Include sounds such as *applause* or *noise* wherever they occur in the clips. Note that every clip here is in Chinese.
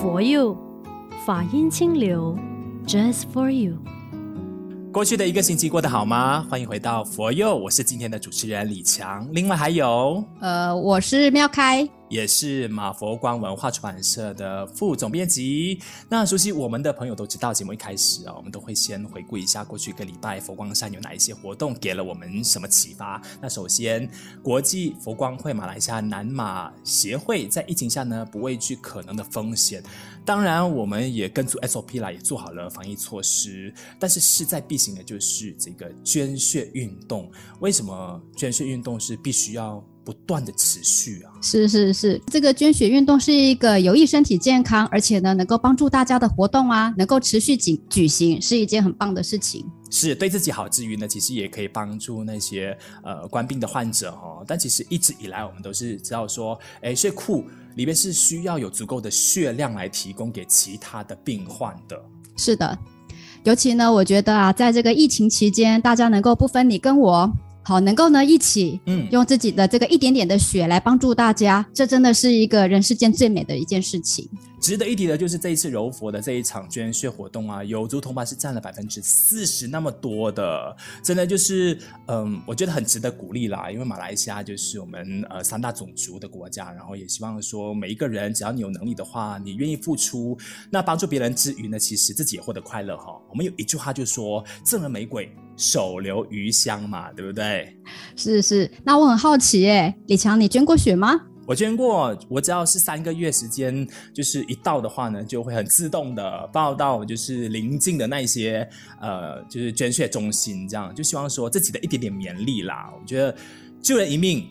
For you，，法音清流，Just for you。过去的一个星期过得好吗？欢迎回到佛佑，我是今天的主持人李强。另外还有，呃，我是妙开。也是马佛光文化出版社的副总编辑。那熟悉我们的朋友都知道，节目一开始啊，我们都会先回顾一下过去一个礼拜佛光山有哪一些活动，给了我们什么启发。那首先，国际佛光会马来西亚南马协会在疫情下呢，不畏惧可能的风险。当然，我们也跟足 SOP 啦，也做好了防疫措施。但是势在必行的就是这个捐血运动。为什么捐血运动是必须要不断的持续啊，是是是，这个捐血运动是一个有益身体健康，而且呢能够帮助大家的活动啊，能够持续举举行，是一件很棒的事情。是对自己好之余呢，其实也可以帮助那些呃冠病的患者哦。但其实一直以来我们都是知道说，诶，血库里面是需要有足够的血量来提供给其他的病患的。是的，尤其呢，我觉得啊，在这个疫情期间，大家能够不分你跟我。好，能够呢一起，嗯，用自己的这个一点点的血来帮助大家，嗯，这真的是一个人世间最美的一件事情。值得一提的就是这一次柔佛的这一场捐血活动啊，有族同胞是占了百分之四十那么多的，真的就是，嗯，我觉得很值得鼓励啦。因为马来西亚就是我们呃三大种族的国家，然后也希望说每一个人只要你有能力的话，你愿意付出，那帮助别人之余呢，其实自己也获得快乐哈。我们有一句话就说，赠人玫瑰，手留余香嘛，对不对？是是，那我很好奇诶，李强，你捐过血吗？我捐过，我只要是三个月时间，就是一到的话呢，就会很自动的报到，就是临近的那些呃，就是捐血中心，这样就希望说自己的一点点绵力啦。我觉得救人一命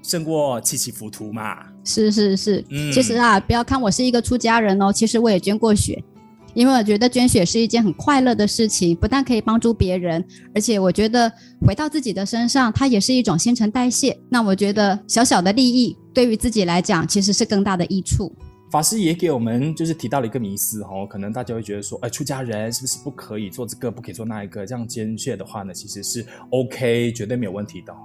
胜过七七浮屠嘛。是是是，嗯，其实啊，不要看我是一个出家人哦，其实我也捐过血。因为我觉得捐血是一件很快乐的事情，不但可以帮助别人，而且我觉得回到自己的身上，它也是一种新陈代谢。那我觉得小小的利益对于自己来讲，其实是更大的益处。法师也给我们就是提到了一个迷思哦，可能大家会觉得说，哎，出家人是不是不可以做这个，不可以做那一个？这样捐血的话呢，其实是 OK，绝对没有问题的哦。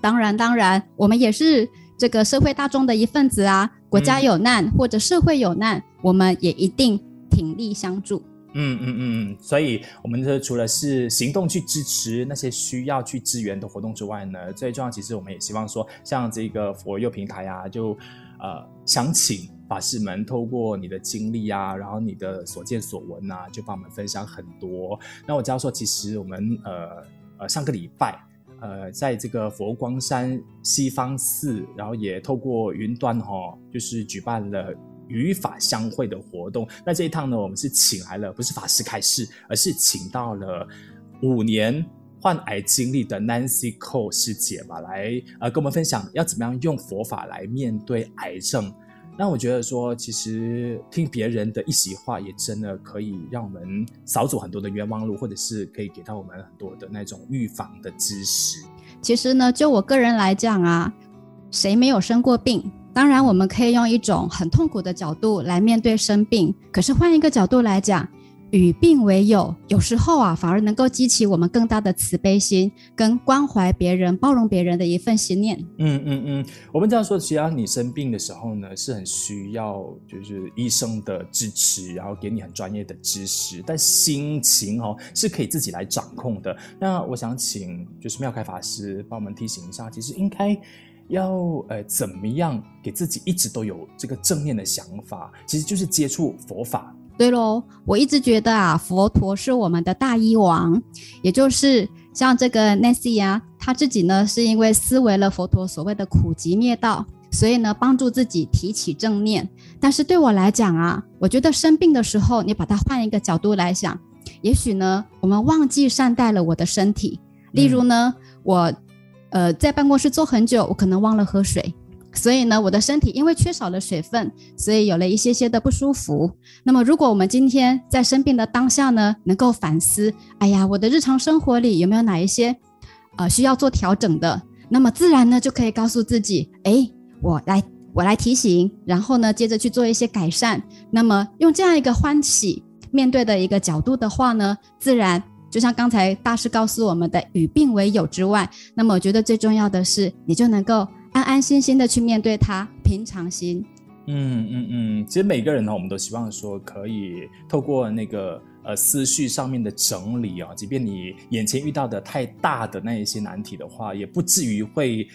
当然，当然，我们也是这个社会大众的一份子啊。国家有难、嗯、或者社会有难，我们也一定。挺力相助，嗯嗯嗯，所以我们这除了是行动去支持那些需要去支援的活动之外呢，最重要其实我们也希望说，像这个佛佑平台啊，就呃想请法师们透过你的经历啊，然后你的所见所闻啊，就帮我们分享很多。那我知道说，其实我们呃呃上个礼拜呃在这个佛光山西方寺，然后也透过云端哈、哦，就是举办了。与法相会的活动，那这一趟呢，我们是请来了不是法师开示，而是请到了五年患癌经历的 Nancy Cole 师姐吧，来呃跟我们分享要怎么样用佛法来面对癌症。那我觉得说，其实听别人的一席话，也真的可以让我们少走很多的冤枉路，或者是可以给到我们很多的那种预防的知识。其实呢，就我个人来讲啊，谁没有生过病？当然，我们可以用一种很痛苦的角度来面对生病。可是换一个角度来讲，与病为友，有时候啊，反而能够激起我们更大的慈悲心，跟关怀别人、包容别人的一份心念。嗯嗯嗯，我们这样说，其实你生病的时候呢，是很需要就是医生的支持，然后给你很专业的知识。但心情哦，是可以自己来掌控的。那我想请就是妙开法师帮我们提醒一下，其实应该。要呃怎么样给自己一直都有这个正面的想法，其实就是接触佛法。对喽，我一直觉得啊，佛陀是我们的大医王，也就是像这个 Nancy 啊，他自己呢是因为思维了佛陀所谓的苦集灭道，所以呢帮助自己提起正念。但是对我来讲啊，我觉得生病的时候，你把它换一个角度来想，也许呢我们忘记善待了我的身体，例如呢、我。呃，在办公室坐很久，我可能忘了喝水，所以呢，我的身体因为缺少了水分，所以有了一些些的不舒服。那么，如果我们今天在生病的当下呢，能够反思，哎呀，我的日常生活里有没有哪一些呃需要做调整的？那么自然呢，就可以告诉自己，哎，我来，我来提醒，然后呢，接着去做一些改善。那么，用这样一个欢喜面对的一个角度的话呢，自然。就像刚才大师告诉我们的，与病为友之外，那么我觉得最重要的是，你就能够安安心心的去面对它，平常心。嗯嗯嗯，其实每个人呢，我们都希望说可以透过那个呃思绪上面的整理啊，即便你眼前遇到的太大的那一些难题的话，也不至于会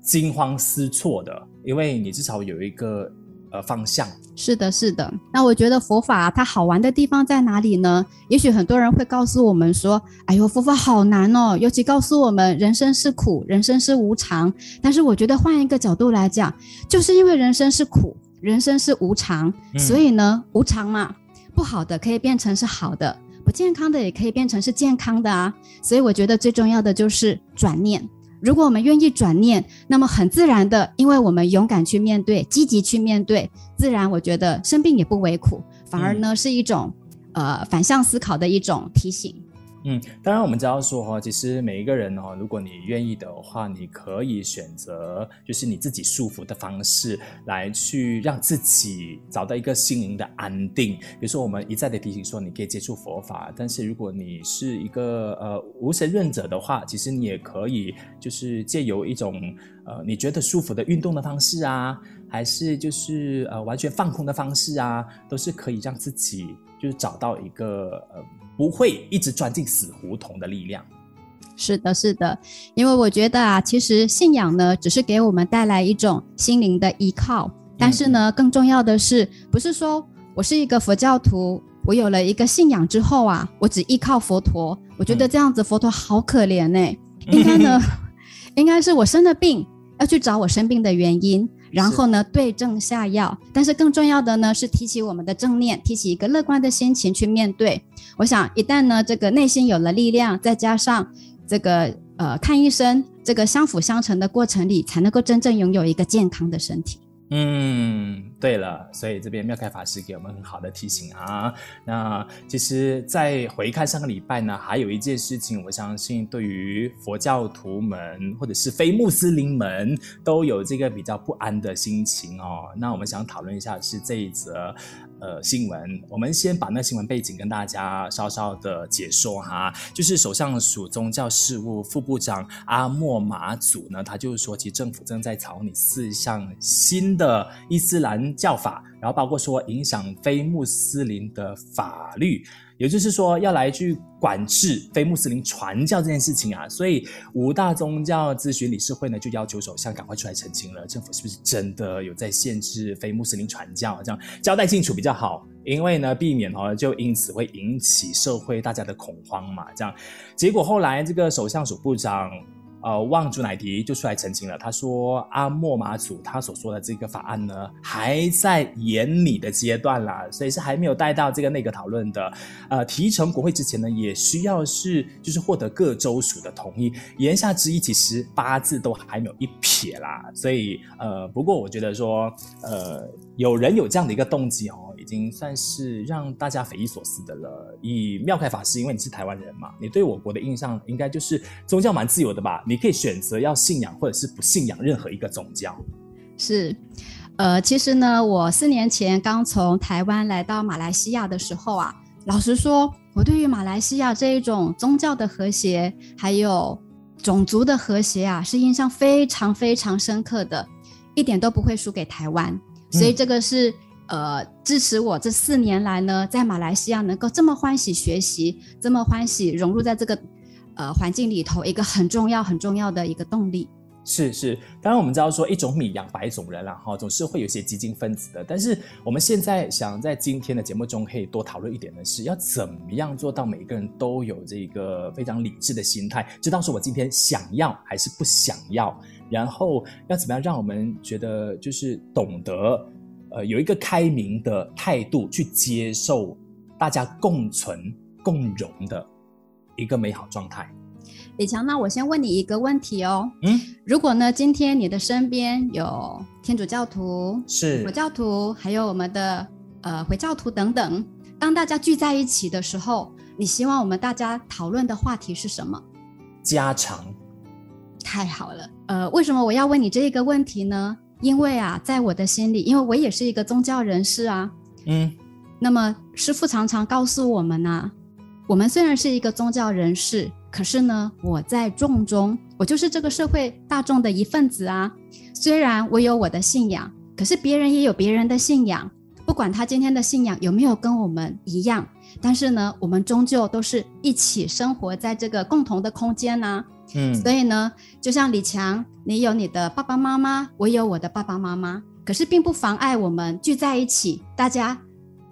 惊慌失措的，因为你至少有一个呃方向。是的，是的。那我觉得佛法它好玩的地方在哪里呢？也许很多人会告诉我们说：“哎呦，佛法好难哦。”尤其告诉我们人生是苦，人生是无常。但是我觉得换一个角度来讲，就是因为人生是苦。人生是无常，所以呢，无常嘛，不好的可以变成是好的，不健康的也可以变成是健康的啊。所以我觉得最重要的就是转念。如果我们愿意转念，那么很自然的，因为我们勇敢去面对，积极去面对，自然我觉得生病也不为苦，反而呢是一种呃反向思考的一种提醒。嗯，当然我们知道说哈，其实每一个人哦，如果你愿意的话，你可以选择就是你自己舒服的方式来去让自己找到一个心灵的安定。比如说，我们一再的提醒说，你可以接触佛法，但是如果你是一个呃无神论者的话，其实你也可以就是借由一种呃你觉得舒服的运动的方式啊，还是就是呃完全放空的方式啊，都是可以让自己就是找到一个呃。不会一直钻进死胡同的力量。是的，是的，因为我觉得啊，其实信仰呢，只是给我们带来一种心灵的依靠。但是呢，更重要的是，不是说我是一个佛教徒，我有了一个信仰之后啊，我只依靠佛陀。我觉得这样子佛陀好可怜呢、欸。*laughs* 应该呢，应该是我生了病，要去找我生病的原因。然后呢，对症下药。但是更重要的呢，是提起我们的正念，提起一个乐观的心情去面对。我想，一旦呢，这个内心有了力量，再加上这个呃看医生，这个相辅相成的过程里，才能够真正拥有一个健康的身体。嗯，对了，所以这边妙开法师给我们很好的提醒啊。那其实，在回看上个礼拜呢，还有一件事情，我相信对于佛教徒们或者是非穆斯林们都有这个比较不安的心情哦。那我们想讨论一下是这一则。呃，新闻，我们先把那新闻背景跟大家稍稍的解说哈。就是首相署宗教事务副部长阿莫马祖呢，他就是说，其实政府正在草拟四项新的伊斯兰教法，然后包括说影响非穆斯林的法律。也就是说，要来去管制非穆斯林传教这件事情啊，所以五大宗教咨询理事会呢就要求首相赶快出来澄清了，政府是不是真的有在限制非穆斯林传教？这样交代清楚比较好，因为呢，避免哦就因此会引起社会大家的恐慌嘛。这样结果后来这个首相署部长。呃，旺珠乃迪就出来澄清了，他说阿莫马祖他所说的这个法案呢，还在研拟的阶段啦，所以是还没有带到这个内阁讨论的。呃，提呈国会之前呢，也需要是就是获得各州属的同意。言下之意，其实八字都还没有一撇啦。所以呃，不过我觉得说，呃，有人有这样的一个动机哦。已经算是让大家匪夷所思的了。以妙开法师，因为你是台湾人嘛，你对我国的印象应该就是宗教蛮自由的吧？你可以选择要信仰或者是不信仰任何一个宗教。是，呃，其实呢，我四年前刚从台湾来到马来西亚的时候啊，老实说，我对于马来西亚这一种宗教的和谐，还有种族的和谐啊，是印象非常非常深刻的，一点都不会输给台湾。所以这个是。呃，支持我这四年来呢，在马来西亚能够这么欢喜学习，这么欢喜融入在这个呃环境里头，一个很重要很重要的一个动力。是是，当然我们知道说一种米养百种人，了哈总是会有些激进分子的。但是我们现在想在今天的节目中可以多讨论一点的是，要怎么样做到每一个人都有这个非常理智的心态，知道说我今天想要还是不想要，然后要怎么样让我们觉得就是懂得。呃，有一个开明的态度去接受大家共存共荣的一个美好状态。李强，那我先问你一个问题哦。嗯，如果呢，今天你的身边有天主教徒、是佛教徒，还有我们的呃回教徒等等，当大家聚在一起的时候，你希望我们大家讨论的话题是什么？家常。太好了。呃，为什么我要问你这一个问题呢？因为啊，在我的心里，因为我也是一个宗教人士啊，嗯，那么师父常常告诉我们呢、啊，我们虽然是一个宗教人士，可是呢，我在众中，我就是这个社会大众的一份子啊。虽然我有我的信仰，可是别人也有别人的信仰，不管他今天的信仰有没有跟我们一样，但是呢，我们终究都是一起生活在这个共同的空间呢、啊。嗯，所以呢，就像李强，你有你的爸爸妈妈，我有我的爸爸妈妈，可是并不妨碍我们聚在一起，大家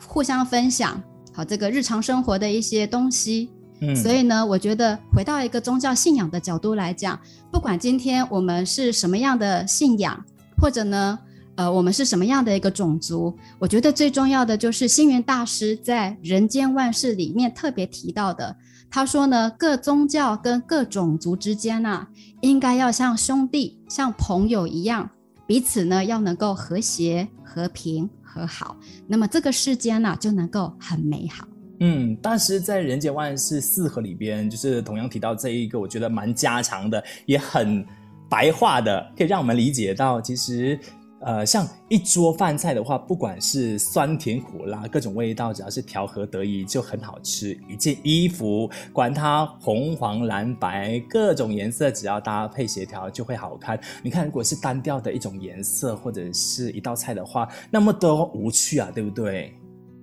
互相分享好这个日常生活的一些东西。嗯，所以呢，我觉得回到一个宗教信仰的角度来讲，不管今天我们是什么样的信仰，或者呢，呃，我们是什么样的一个种族，我觉得最重要的就是星云大师在《人间万事》里面特别提到的。他说呢，各宗教跟各种族之间呢、啊，应该要像兄弟、像朋友一样，彼此呢要能够和谐、和平、和好，那么这个世间呢、就能够很美好。嗯，当时在《人间万事四合》里边，就是同样提到这一个，我觉得蛮家常的，也很白话的，可以让我们理解到，其实。呃，像一桌饭菜的话，不管是酸甜苦辣各种味道，只要是调和得宜，就很好吃。一件衣服，管它红黄蓝白各种颜色，只要搭配协调，就会好看。你看，如果是单调的一种颜色或者是一道菜的话，那么多无趣啊，对不对？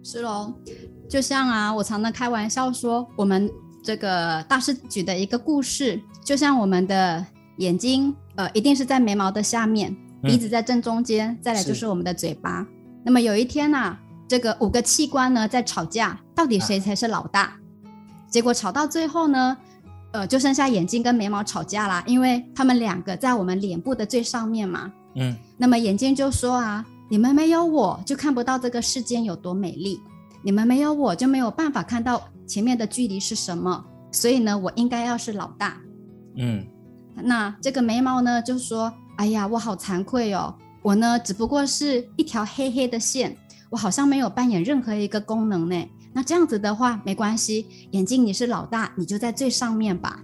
是喽，就像啊，我常常开玩笑说，我们这个大师举的一个故事，就像我们的眼睛，呃，一定是在眉毛的下面。鼻子在正中间，嗯，再来就是我们的嘴巴。那么有一天呢，啊，这个五个器官呢在吵架，到底谁才是老大？啊。结果吵到最后呢，呃，就剩下眼睛跟眉毛吵架啦，因为他们两个在我们脸部的最上面嘛。嗯。那么眼睛就说啊，你们没有我就看不到这个世间有多美丽，你们没有我就没有办法看到前面的距离是什么，所以呢，我应该要是老大。嗯。那这个眉毛呢，就说。哎呀，我好惭愧哦！我呢，只不过是一条黑黑的线，我好像没有扮演任何一个功能呢。那这样子的话，没关系，眼睛你是老大，你就在最上面吧。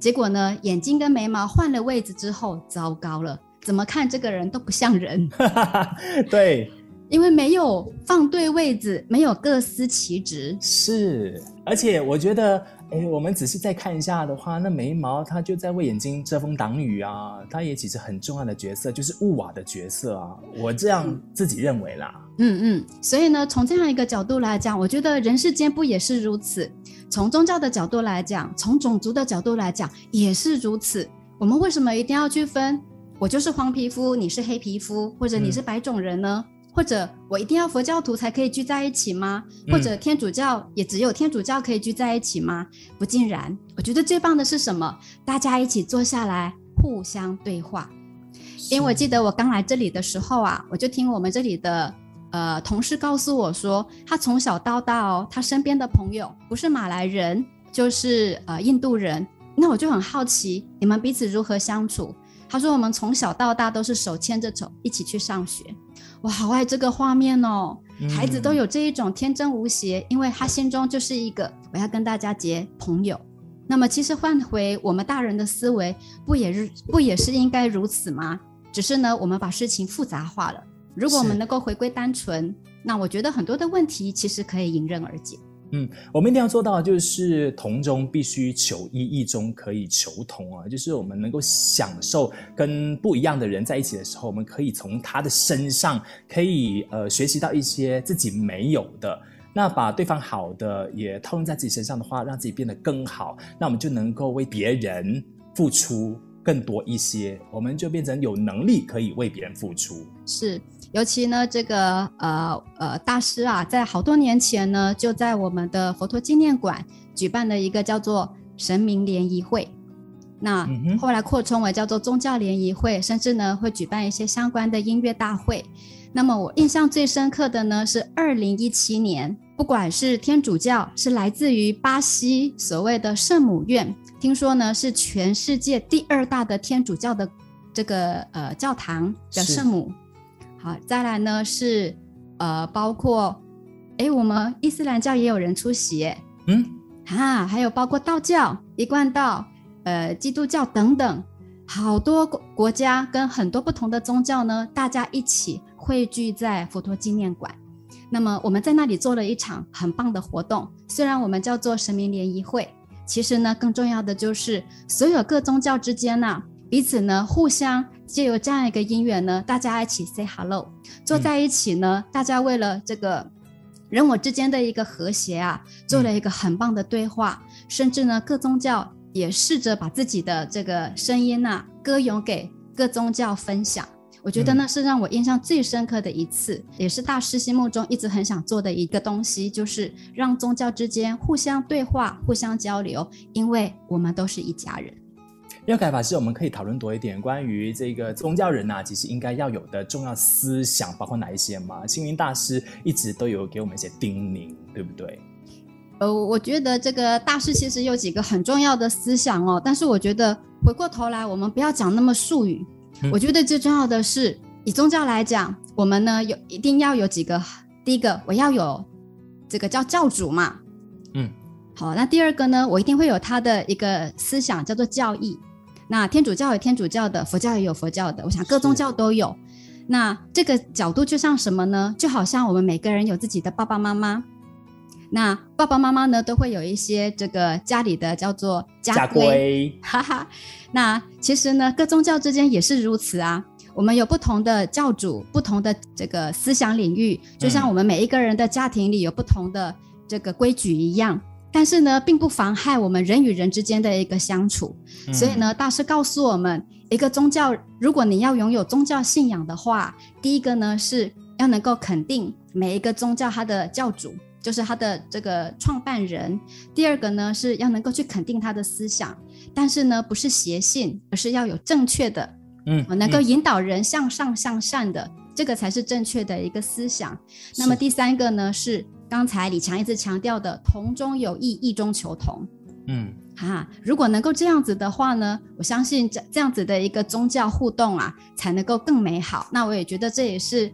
结果呢，眼睛跟眉毛换了位置之后，糟糕了，怎么看这个人都不像人。*laughs* 对，*laughs* 因为没有放对位置，没有各司其职。是，而且我觉得。哎，我们仔细再看一下的话，那眉毛它就在为眼睛遮风挡雨啊，它也其实很重要的角色，就是雾瓦的角色啊。我这样自己认为啦。嗯嗯，所以呢，从这样一个角度来讲，我觉得人世间不也是如此？从宗教的角度来讲，从种族的角度来讲，也是如此。我们为什么一定要去分？我就是黄皮肤，你是黑皮肤，或者你是白种人呢？嗯或者我一定要佛教徒才可以聚在一起吗？或者天主教也只有天主教可以聚在一起吗？不尽然。我觉得最棒的是什么？大家一起坐下来互相对话。因为我记得我刚来这里的时候啊，我就听我们这里的呃同事告诉我说，他从小到大哦，他身边的朋友不是马来人就是呃印度人。那我就很好奇，你们彼此如何相处？他说我们从小到大都是手牵着手一起去上学。我好爱这个画面哦，孩子都有这一种天真无邪，嗯，因为他心中就是一个我要跟大家结朋友。那么其实换回我们大人的思维，不也是不也是应该如此吗？只是呢，我们把事情复杂化了。如果我们能够回归单纯，那我觉得很多的问题其实可以迎刃而解。嗯，我们一定要做到，就是同中必须求异，异中可以求同啊。就是我们能够享受跟不一样的人在一起的时候，我们可以从他的身上可以呃学习到一些自己没有的。那把对方好的也套用在自己身上的话，让自己变得更好，那我们就能够为别人付出更多一些，我们就变成有能力可以为别人付出。是。尤其呢，这个呃呃大师啊，在好多年前呢，就在我们的佛陀纪念馆举办了一个叫做神明联谊会，那后来扩充为叫做宗教联谊会，甚至呢会举办一些相关的音乐大会。那么我印象最深刻的呢是二零一七年，不管是天主教，是来自于巴西所谓的圣母院，听说呢是全世界第二大的天主教的这个呃教堂的圣母。好，再来呢是，呃，包括，哎，我们伊斯兰教也有人出席，嗯，啊，还有包括道教、一贯道，呃，基督教等等，好多国家跟很多不同的宗教呢，大家一起汇聚在佛陀纪念馆。那么我们在那里做了一场很棒的活动，虽然我们叫做神明联谊会，其实呢，更重要的就是所有各宗教之间呢、啊，彼此呢互相借由这样一个因缘呢，大家一起 say hello，坐在一起呢，嗯、大家为了这个人我之间的一个和谐啊，做了一个很棒的对话，嗯、甚至呢各宗教也试着把自己的这个声音啊歌咏给各宗教分享。我觉得那是让我印象最深刻的一次，嗯、也是大师心目中一直很想做的一个东西，就是让宗教之间互相对话、互相交流，因为我们都是一家人。妙凯法师，我们可以讨论多一点关于这个宗教人呐、啊，其实应该要有的重要思想，包括哪一些嘛？星云大师一直都有给我们一些叮咛，对不对？呃，我觉得这个大师其实有几个很重要的思想哦，但是我觉得回过头来，我们不要讲那么术语。我觉得最重要的是，以宗教来讲，我们呢有一定要有几个。第一个，我要有这个叫教主嘛，嗯，好。那第二个呢，我一定会有他的一个思想叫做教义。那天主教有天主教的，佛教也有佛教的，我想各宗教都有。那这个角度就像什么呢？就好像我们每个人有自己的爸爸妈妈。那爸爸妈妈呢，都会有一些这个家里的叫做家规，哈哈。那其实呢，各宗教之间也是如此啊。我们有不同的教主，不同的这个思想领域，就像我们每一个人的家庭里有不同的这个规矩一样。但是呢，并不妨害我们人与人之间的一个相处。所以呢，大师告诉我们，一个宗教，如果你要拥有宗教信仰的话，第一个呢，是要能够肯定每一个宗教它的教主。就是它的这个创办人。第二个呢，是要能够去肯定他的思想，但是呢，不是邪信，而是要有正确的，嗯，能够引导人向上向善的，嗯、这个才是正确的一个思想。那么第三个呢，是刚才李强一直强调的“同中有异，异中求同”。嗯，哈、啊，如果能够这样子的话呢，我相信这这样子的一个宗教互动啊，才能够更美好。那我也觉得这也是。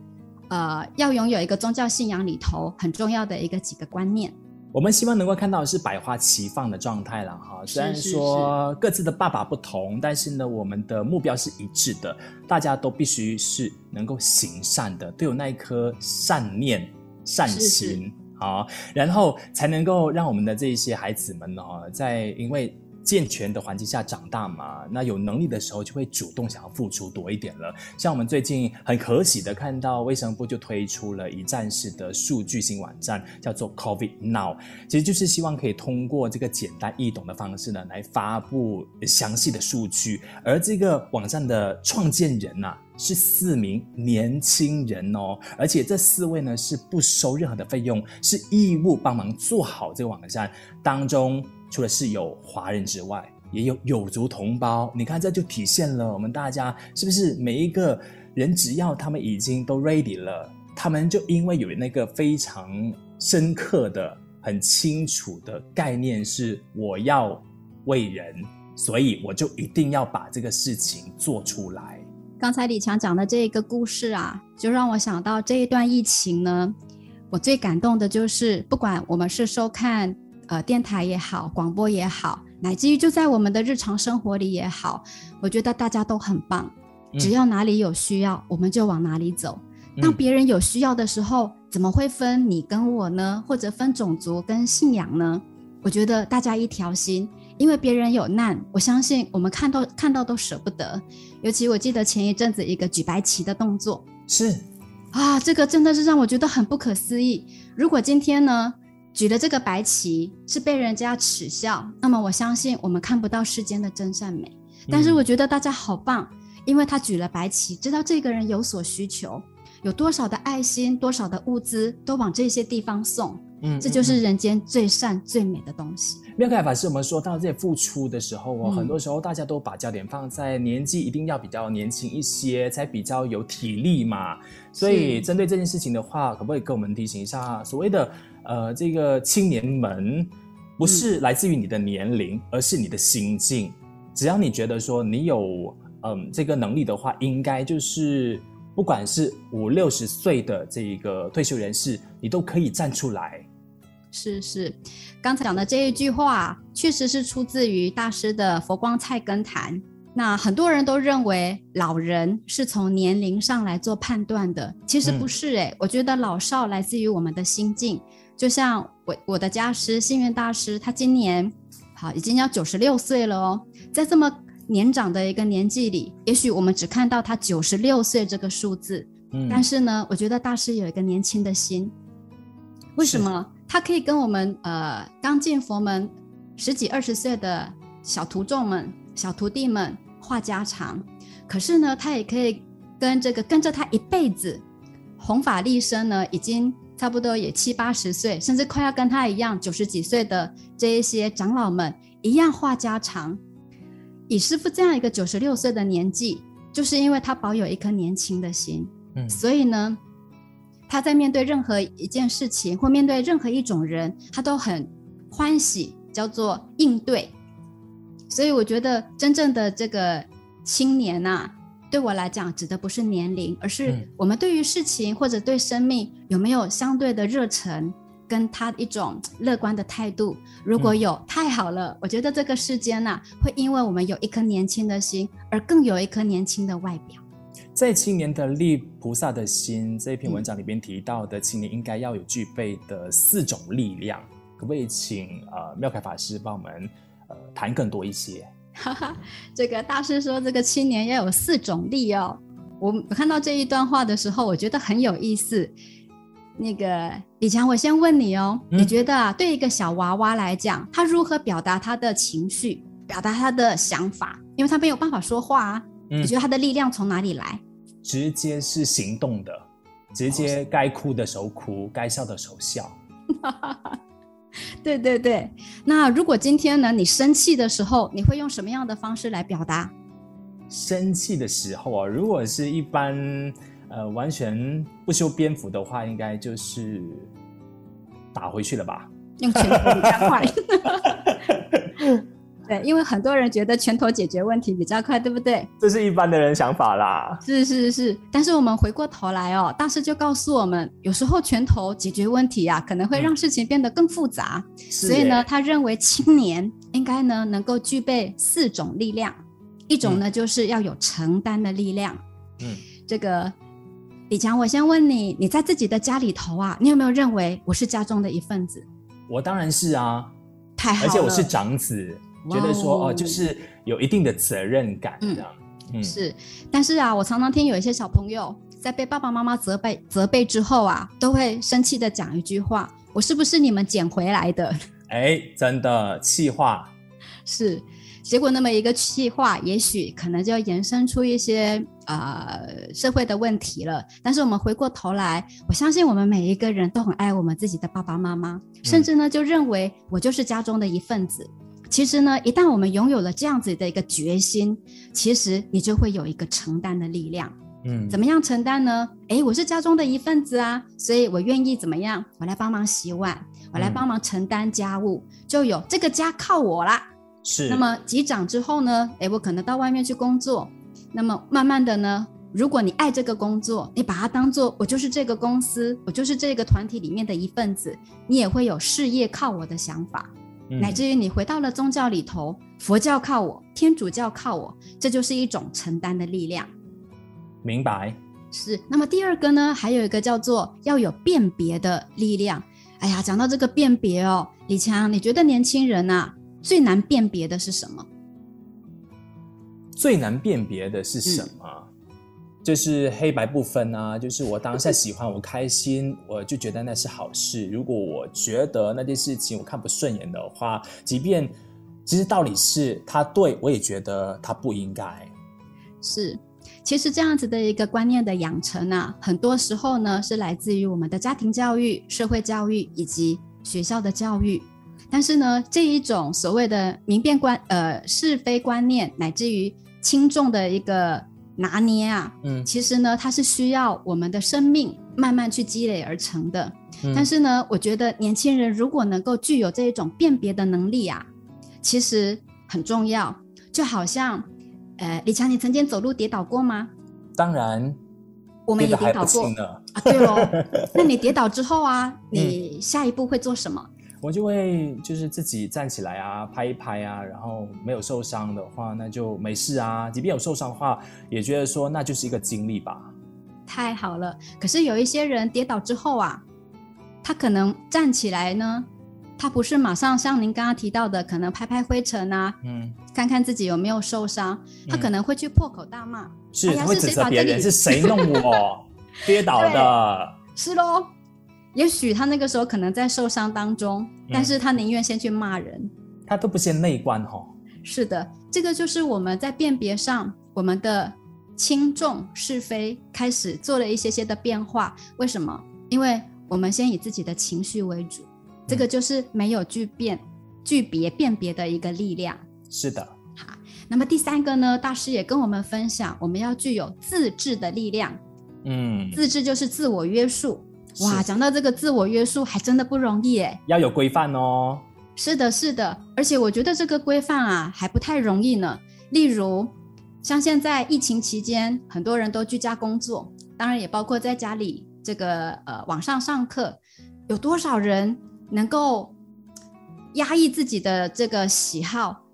呃，要拥有一个宗教信仰里头很重要的一个几个观念，我们希望能够看到的是百花齐放的状态了哈。虽然说各自的爸爸不同，但是呢，我们的目标是一致的，大家都必须是能够行善的，都有那一颗善念、善心好，然后才能够让我们的这些孩子们呢，在因为。健全的环境下长大嘛，那有能力的时候就会主动想要付出多一点了。像我们最近很可喜的看到卫生部就推出了一站式的数据型网站，叫做 COVID Now，其实就是希望可以通过这个简单易懂的方式呢，来发布详细的数据。而这个网站的创建人呐、啊，是四名年轻人哦，而且这四位呢是不收任何的费用，是义务帮忙做好这个网站当中。除了是有华人之外，也有有族同胞。你看，这就体现了我们大家是不是每一个人，只要他们已经都 ready 了，他们就因为有那个非常深刻的、很清楚的概念，是我要为人，所以我就一定要把这个事情做出来。刚才李强讲的这一个故事啊，就让我想到这一段疫情呢，我最感动的就是，不管我们是收看。呃，电台也好，广播也好，乃至于就在我们的日常生活里也好，我觉得大家都很棒。只要哪里有需要，嗯、我们就往哪里走。当别人有需要的时候，嗯、怎么会分你跟我呢？或者分种族跟信仰呢？我觉得大家一条心，因为别人有难，我相信我们看到看到都舍不得。尤其我记得前一阵子一个举白旗的动作，是啊，这个真的是让我觉得很不可思议。如果今天呢？举的这个白旗是被人家耻笑，那么我相信我们看不到世间的真善美。但是我觉得大家好棒，因为他举了白旗，知道这个人有所需求，有多少的爱心，多少的物资都往这些地方送。嗯，这就是人间最善最美的东西。妙凯法师，我们说到这些付出的时候哦，嗯、很多时候大家都把焦点放在年纪一定要比较年轻一些，才比较有体力嘛。所以针对这件事情的话，可不可以跟我们提醒一下所谓的？呃，这个青年们不是来自于你的年龄，嗯、而是你的心境。只要你觉得说你有嗯、呃、这个能力的话，应该就是不管是五六十岁的这个退休人士，你都可以站出来。是是，刚才讲的这一句话，确实是出自于大师的《佛光菜根谭》。那很多人都认为老人是从年龄上来做判断的，其实不是诶、欸。嗯、我觉得老少来自于我们的心境。就像我我的家师星云大师，他今年好已经要九十六岁了哦，在这么年长的一个年纪里，也许我们只看到他九十六岁这个数字，嗯，但是呢，我觉得大师有一个年轻的心。为什么？他可以跟我们呃刚进佛门十几二十岁的小徒众们、小徒弟们话家常，可是呢，他也可以跟这个跟着他一辈子弘法立身呢，已经差不多也七八十岁，甚至快要跟他一样九十几岁的这一些长老们一样话家常。以师傅这样一个九十六岁的年纪，就是因为他保有一颗年轻的心，嗯，所以呢。他在面对任何一件事情，或面对任何一种人，他都很欢喜，叫做应对。所以我觉得真正的这个青年呐、啊，对我来讲，指的不是年龄，而是我们对于事情或者对生命有没有相对的热忱，跟他一种乐观的态度。如果有，太好了。我觉得这个世间呐、啊，会因为我们有一颗年轻的心，而更有一颗年轻的外表。在青年的力菩萨的心这一篇文章里边提到的青年应该要有具备的四种力量，可不可以请呃妙凯法师帮我们呃谈更多一些？哈哈，这个大师说这个青年要有四种力哦。我看到这一段话的时候，我觉得很有意思。那个李强，我先问你哦，嗯、你觉得啊，对一个小娃娃来讲，他如何表达他的情绪，表达他的想法？因为他没有办法说话啊。嗯、你觉得他的力量从哪里来？直接是行动的，直接该哭的时候哭，该笑的时候笑。*laughs* *laughs* 对对对，那如果今天呢，你生气的时候，你会用什么样的方式来表达？生气的时候啊，如果是一般呃完全不修边幅的话，应该就是打回去了吧？用拳头比较快。*laughs* 对，因为很多人觉得拳头解决问题比较快，对不对？这是一般的人想法啦。是是是，但是我们回过头来哦，大师就告诉我们，有时候拳头解决问题啊，可能会让事情变得更复杂。嗯、所以呢，他认为青年应该呢能够具备四种力量，一种呢、嗯、就是要有承担的力量。嗯，这个李强，我先问你，你在自己的家里头啊，你有没有认为我是家中的一份子？我当然是啊，太好了，而且我是长子。觉得说哦，就是有一定的责任感这样，嗯，是。但是啊，我常常听有一些小朋友在被爸爸妈妈责备责备之后啊，都会生气的讲一句话：“我是不是你们捡回来的？” *laughs* 哎，真的气话。是。结果那么一个气话，也许可能就要延伸出一些呃社会的问题了。但是我们回过头来，我相信我们每一个人都很爱我们自己的爸爸妈妈，甚至呢就认为我就是家中的一份子。其实呢，一旦我们拥有了这样子的一个决心，其实你就会有一个承担的力量。嗯，怎么样承担呢？诶，我是家中的一份子啊，所以我愿意怎么样？我来帮忙洗碗，我来帮忙承担家务，嗯、就有这个家靠我啦。是。那么级长之后呢？诶，我可能到外面去工作。那么慢慢的呢，如果你爱这个工作，你把它当做我就是这个公司，我就是这个团体里面的一份子，你也会有事业靠我的想法。乃至于你回到了宗教里头，佛教靠我，天主教靠我，这就是一种承担的力量。明白。是。那么第二个呢，还有一个叫做要有辨别的力量。哎呀，讲到这个辨别哦，李强，你觉得年轻人啊最难辨别的是什么？最难辨别的是什么？嗯就是黑白不分啊，就是我当下喜欢，我开心，我就觉得那是好事。如果我觉得那件事情我看不顺眼的话，即便其实道理是他对，我也觉得他不应该。是，其实这样子的一个观念的养成啊，很多时候呢是来自于我们的家庭教育、社会教育以及学校的教育。但是呢，这一种所谓的明辨观呃是非观念，乃至于轻重的一个。拿捏啊，嗯，其实呢，它是需要我们的生命慢慢去积累而成的。嗯、但是呢，我觉得年轻人如果能够具有这一种辨别的能力啊，其实很重要。就好像，呃，李强，你曾经走路跌倒过吗？当然，我们也跌倒过啊。对哦，*laughs* 那你跌倒之后啊，你下一步会做什么？嗯我就会就是自己站起来啊，拍一拍啊，然后没有受伤的话，那就没事啊。即便有受伤的话，也觉得说那就是一个经历吧。太好了，可是有一些人跌倒之后啊，他可能站起来呢，他不是马上像您刚刚提到的，可能拍拍灰尘啊，嗯，看看自己有没有受伤，他可能会去破口大骂，是，会指责别人是谁弄我 *laughs* 跌倒的，是喽。也许他那个时候可能在受伤当中，但是他宁愿先去骂人，嗯、他都不先内观哈、哦。是的，这个就是我们在辨别上，我们的轻重是非开始做了一些些的变化。为什么？因为我们先以自己的情绪为主。这个就是没有具辨、具别辨别的一个力量。是的。好，那么第三个呢？大师也跟我们分享，我们要具有自制的力量。嗯，自制就是自我约束。哇，讲到这个自我约束，还真的不容易诶。要有规范哦。是的，是的。而且我觉得这个规范啊，还不太容易呢。例如，像现在疫情期间，很多人都居家工作，当然也包括在家里这个呃网上上课，有多少人？能够压抑自己的这个喜好，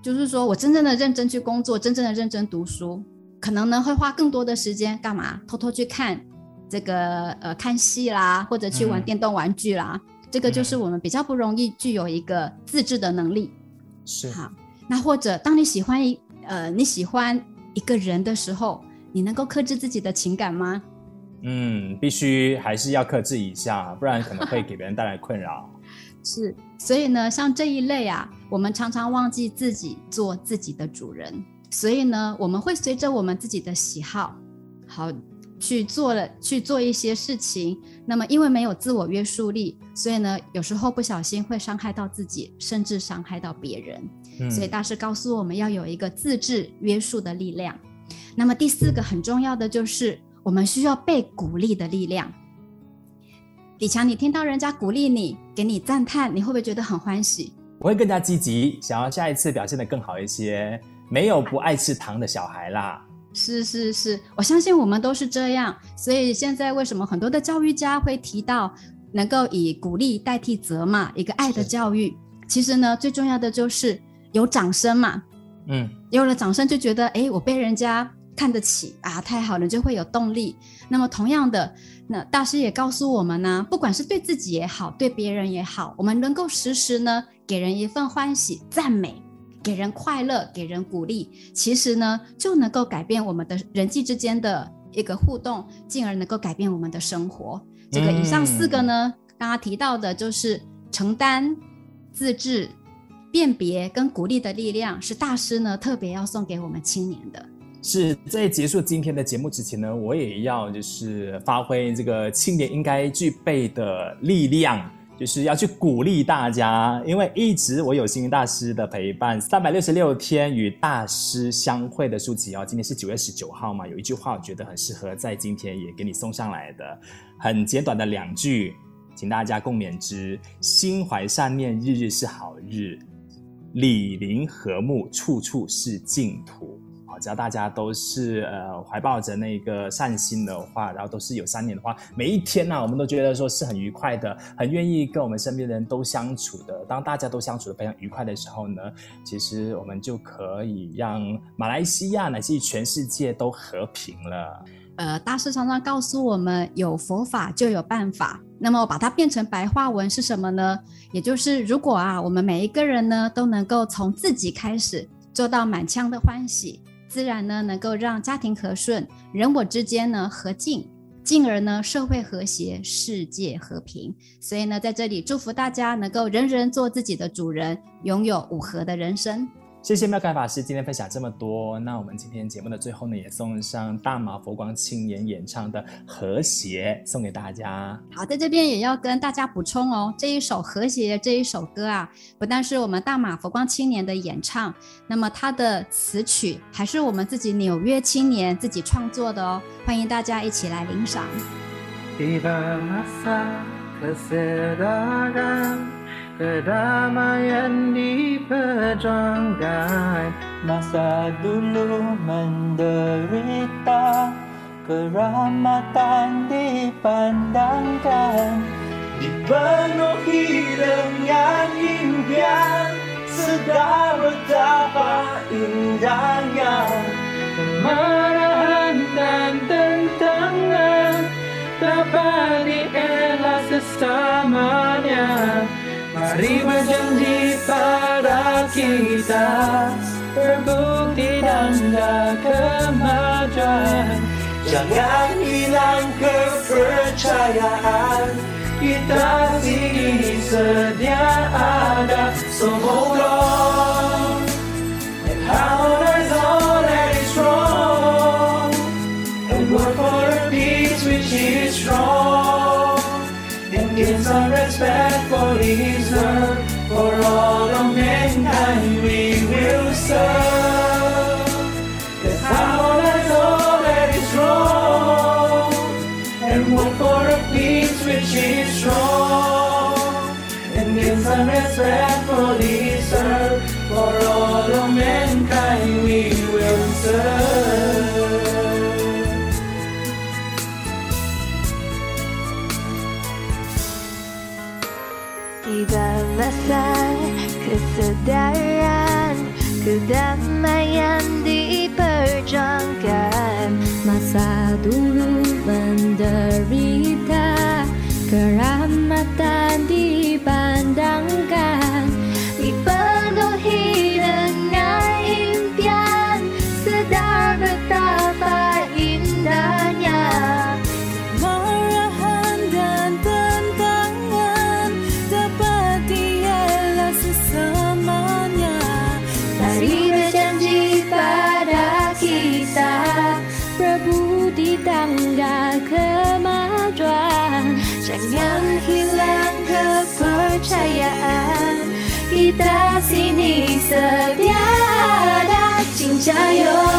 就是说我真正的认真去工作，真正的认真读书，可能呢会花更多的时间干嘛？偷偷去看这个呃看戏啦，或者去玩电动玩具啦。嗯、这个就是我们比较不容易具有一个自制的能力。是好，那或者当你喜欢一呃你喜欢一个人的时候，你能够克制自己的情感吗？嗯，必须还是要克制一下，不然可能会给别人带来困扰。*laughs* 是，所以呢，像这一类啊，我们常常忘记自己做自己的主人，所以呢，我们会随着我们自己的喜好，好去做了去做一些事情。那么，因为没有自我约束力，所以呢，有时候不小心会伤害到自己，甚至伤害到别人。嗯，所以大师告诉我们要有一个自制约束的力量。那么第四个很重要的就是。我们需要被鼓励的力量。李强，你听到人家鼓励你，给你赞叹，你会不会觉得很欢喜？我会更加积极，想要下一次表现得更好一些。没有不爱吃糖的小孩啦。是是是，我相信我们都是这样。所以现在为什么很多的教育家会提到能够以鼓励代替责骂，一个爱的教育？其实呢，最重要的就是有掌声嘛。嗯，有了掌声就觉得，哎，我被人家。看得起啊，太好了，就会有动力。那么同样的，那大师也告诉我们呢，不管是对自己也好，对别人也好，我们能够时时呢给人一份欢喜、赞美，给人快乐，给人鼓励，其实呢就能够改变我们的人际之间的一个互动，进而能够改变我们的生活。这个以上四个呢，刚刚提到的就是承担、自制、辨别跟鼓励的力量，是大师呢特别要送给我们青年的。是在结束今天的节目之前呢，我也要就是发挥这个青年应该具备的力量，就是要去鼓励大家。因为一直我有星云大师的陪伴，三百六十六天与大师相会的书籍哦，今天是九月十九号嘛，有一句话我觉得很适合在今天也给你送上来的，很简短的两句，请大家共勉之：心怀善念，日日是好日；礼邻和睦，处处是净土。只要大家都是呃怀抱着那个善心的话，然后都是有善念的话，每一天呢、我们都觉得说是很愉快的，很愿意跟我们身边的人都相处的。当大家都相处的非常愉快的时候呢，其实我们就可以让马来西亚乃至全世界都和平了。呃，大师常常告诉我们，有佛法就有办法。那么把它变成白话文是什么呢？也就是如果啊，我们每一个人呢都能够从自己开始做到满腔的欢喜。自然呢，能够让家庭和顺，人我之间呢和敬，进而呢社会和谐，世界和平。所以呢，在这里祝福大家能够人人做自己的主人，拥有五和的人生。谢谢妙开法师今天分享这么多。那我们今天节目的最后呢，也送上大马佛光青年演唱的《和谐》送给大家。好，在这边也要跟大家补充哦，这一首《和谐》这一首歌啊，不但是我们大马佛光青年的演唱，那么它的词曲还是我们自己纽约青年自己创作的哦。欢迎大家一起来领赏。Kedamaian diperjuangkan. Masa dulu menderita Keramatan dipandangkan. Dipenuhi dengan impian Sedar betapa indahnya. Kemarahan dan tentangan Dapat dielah sesamanya. Riwayat janji pada kita Terbukti tanda kemajuan. Jangan hilang kepercayaan. Kita sini sedia ada. So hold on And how Kesadaran Kedamaian diperjuangkan. Masa dulu 到此地，别来，真挚哟。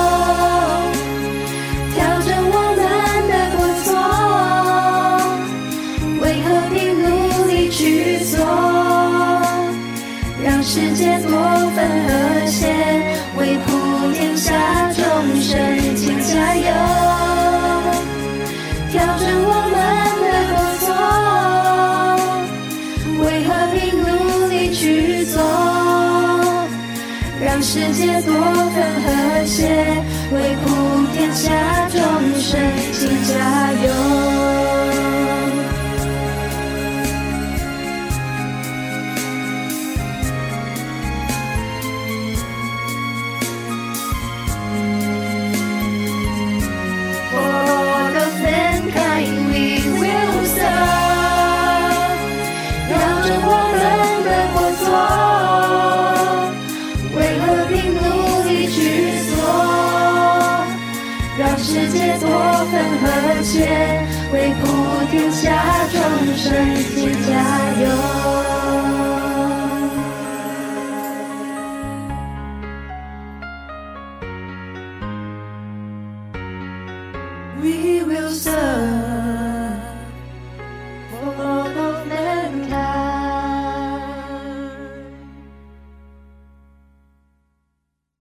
让世界多份和谐为普天下众生请加油。